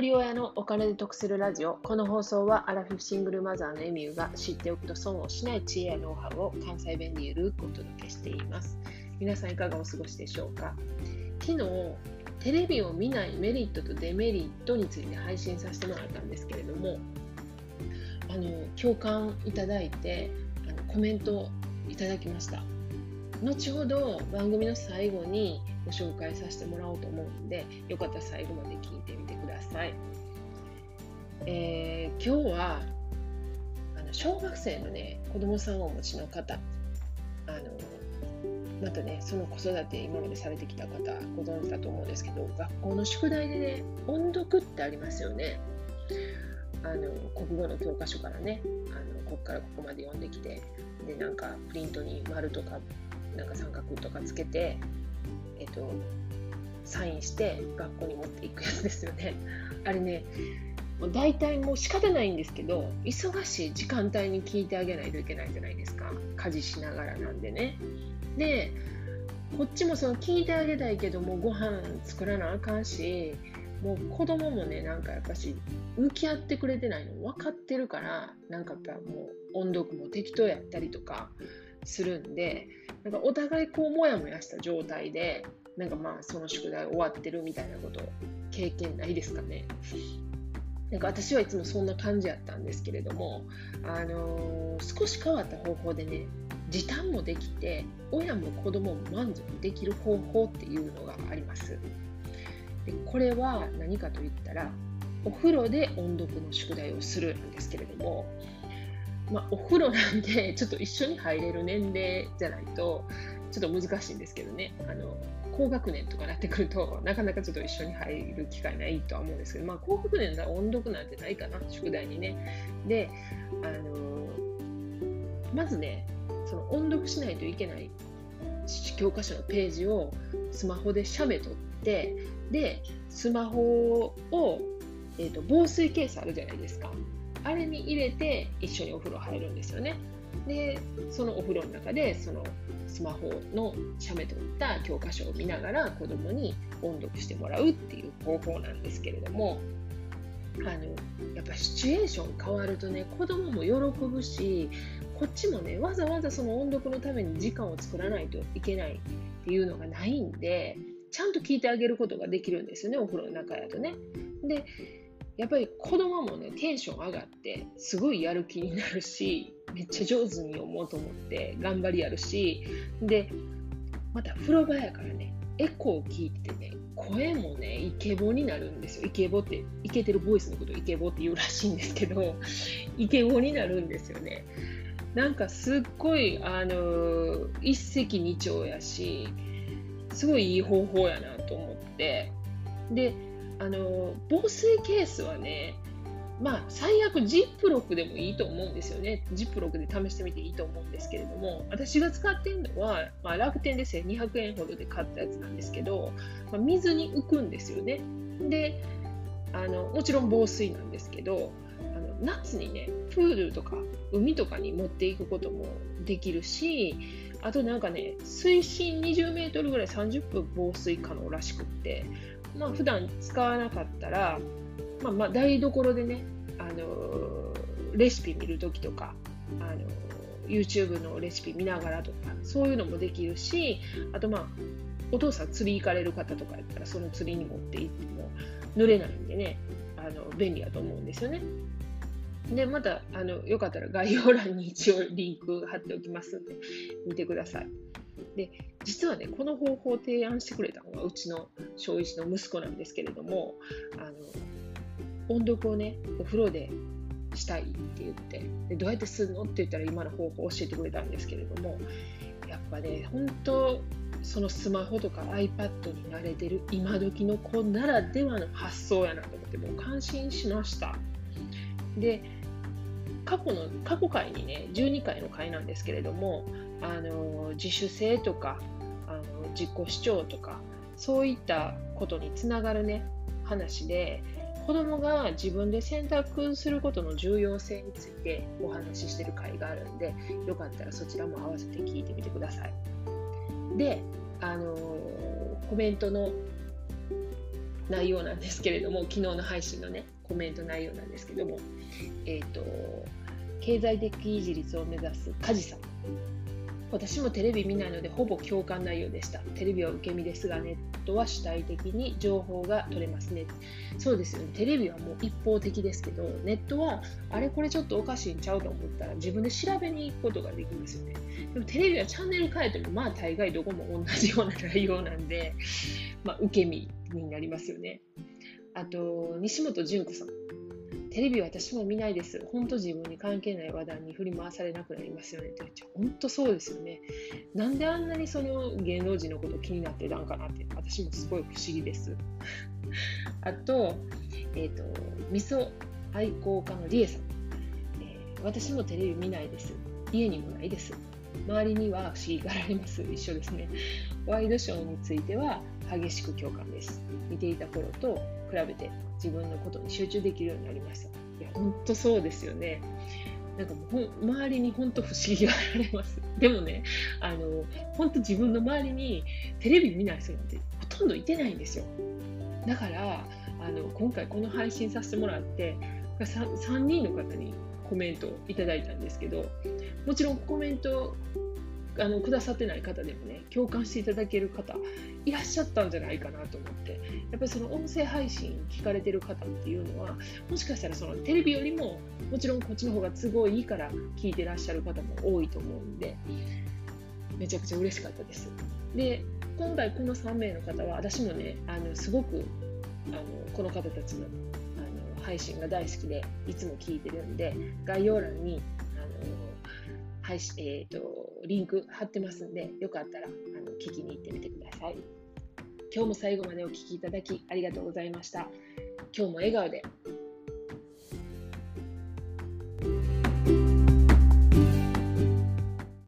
人親のお金で得するラジオ。この放送はアラフィフシングルマザーのエミューが知っておくと損をしない知恵やノウハウを関西弁でゆるくお届けしています。皆さんいかがお過ごしでしょうか？昨日、テレビを見ないメリットとデメリットについて配信させてもらったんですけれども、あの共感いただいてあのコメントいただきました。後ほど番組の最後にご紹介させてもらおうと思うんでよかったら最後まで聞いてみてください。えー、今日はあの小学生のね子供さんをお持ちの方あのまたねその子育て今までされてきた方ご存知だと思うんですけど学校の宿題でね音読ってありますよね。あの国語の教科書からねあのここからここまで読んできてでなんかプリントに丸とかなんか三角とかつけて、えっと、サインして学校に持っていくやつですよね。あれね、もう大体もう仕方ないんですけど、忙しい時間帯に聞いてあげないといけないじゃないですか。家事しながらなんでね。で、こっちもその聞いてあげたいけども、ご飯作らなあかんし、もう子供もね、なんかやっぱし、向き合ってくれてないの分かってるから、なんかやっぱもう音読も適当やったりとかするんで、なんかお互いこうモヤモヤした状態でなんかまあその宿題終わってるみたいなこと経験ないですかね。なんか私はいつもそんな感じやったんですけれども、あのー、少し変わった方法でね時短もできて親も子供も満足できる方法っていうのがあります。でこれは何かといったらお風呂で音読の宿題をするんですけれどもまあ、お風呂なんで ちょっと一緒に入れる年齢じゃないとちょっと難しいんですけどね。あの高学年とかなってくるとなかなかちょっと一緒に入る機会ないとは思うんですけど、まあ、高学年は音読なんてないかな宿題にね。であのまずねその音読しないといけない教科書のページをスマホで写メ撮ってでスマホを、えーと防水ケースあるじゃないですか。あれに入れて一緒にお風呂入るんですよね。でそのお風呂の中でそのスマホの写メといった教科書を見ながら子供に音読してもらうっていう方法なんですけれどもあのやっぱシチュエーション変わるとね子供も喜ぶしこっちもねわざわざその音読のために時間を作らないといけないっていうのがないんでちゃんと聞いてあげることができるんですよねお風呂の中やとね。でやっぱり子供もねテンション上がってすごいやる気になるしめっちゃ上手に読もうと思って頑張りやるしでまた風呂場やからねエコーを聞いてね声もねイケボになるんですよ。イケボってイケてるボイスのことをイケボって言うらしいんですけど イケボになるんですよね。なんかすっごいあの一石二鳥やしすごいいい方法やなと思って。であの防水ケースはねまあ最悪ジップロックでもいいと思うんですよね。ジップロックで試してみていいと思うんですけれども私が使ってるのは、まあ、楽天で1200円ほどで買ったやつなんですけど、まあ、水に浮くんですよね。であのもちろん防水なんですけどあの夏にねプールとか海とかに持っていくこともできるしあとなんかね水深20メートルぐらい30分防水可能らしくってまあ普段使わなかったら、まあ、まあ台所でね、あの、レシピ見るときとか、あの、YouTube のレシピ見ながらとかそういうのもできるしあとまあお父さん釣り行かれる方とかやったらその釣りに持って行っても濡れないんでねあの便利だと思うんですよね。でまたあのよかったら概要欄に一応リンク貼っておきますんで見てください。で実はねこの方法を提案してくれたのがうちの小一の息子なんですけれどもあの音読をねお風呂でしたいって言ってでどうやってするのって言ったら今の方法を教えてくれたんですけれどもやっぱね本当そのスマホとか iPad に慣れてる今時の子ならではの発想やなと思ってもう感心しました。で過去の過去回にね12回の回なんですけれどもあの自主性とかあの自己主張とかそういったことにつながるね話で子供が自分で選択することの重要性についてお話ししてる回があるんでよかったらそちらも合わせて聞いてみてください。で、あのコメントの内容なんですけれども昨日の配信のねコメント内容なんですけどもえ、ー、と経済的維持率を目指す梶さん私もテレビ見ないのでほぼ共感内容でした。テレビは受け身ですが、ネットは主体的に情報が取れますね。そうですよね。テレビはもう一方的ですけど、ネットはあれこれちょっとおかしいんちゃうと思ったら自分で調べに行くことができるんですよね。でもテレビはチャンネル変えてもまあ大概どこも同じような内容なんで、まあ、受け身になりますよね。あと、西本純子さん。テレビ私も見ないです。本当自分に関係ない話題に振り回されなくなりますよねって言っち。本当そうですよね。なんであんなにその芸能人のこと気になってたんかなって私もすごい不思議です。あと、えっ、ー、と、味噌愛好家のりえさん、えー、私もテレビ見ないです。家にもないです。周りには不思議がられます。一緒ですね。ワイドショーについては激しく共感です。見ていた頃と比べて自分のことに集中できるようになりました。いや、本当そうですよね。なんかもう周りに本当不思議がられます。でもね、あの本当自分の周りにテレビ見ない人なんてほとんどいてないんですよ。だからあの今回この配信させてもらって 3, 3人の方にコメントをいただいたんですけどもちろんコメントあのくださってない方でもね共感していただける方いらっしゃったんじゃないかなと思ってやっぱりその音声配信聞かれてる方っていうのはもしかしたらそのテレビよりももちろんこっちの方が都合いいから聞いてらっしゃる方も多いと思うんでめちゃくちゃ嬉しかったです。で今回この3名の方は私もねあのすごくあのこの方たちのあの配信が大好きでいつも聞いてるんで概要欄にあの配信、えーと、リンク貼ってますんで、よかったらあの聞きに行ってみてください。今日も最後までお聴きいただきありがとうございました。今日も笑顔で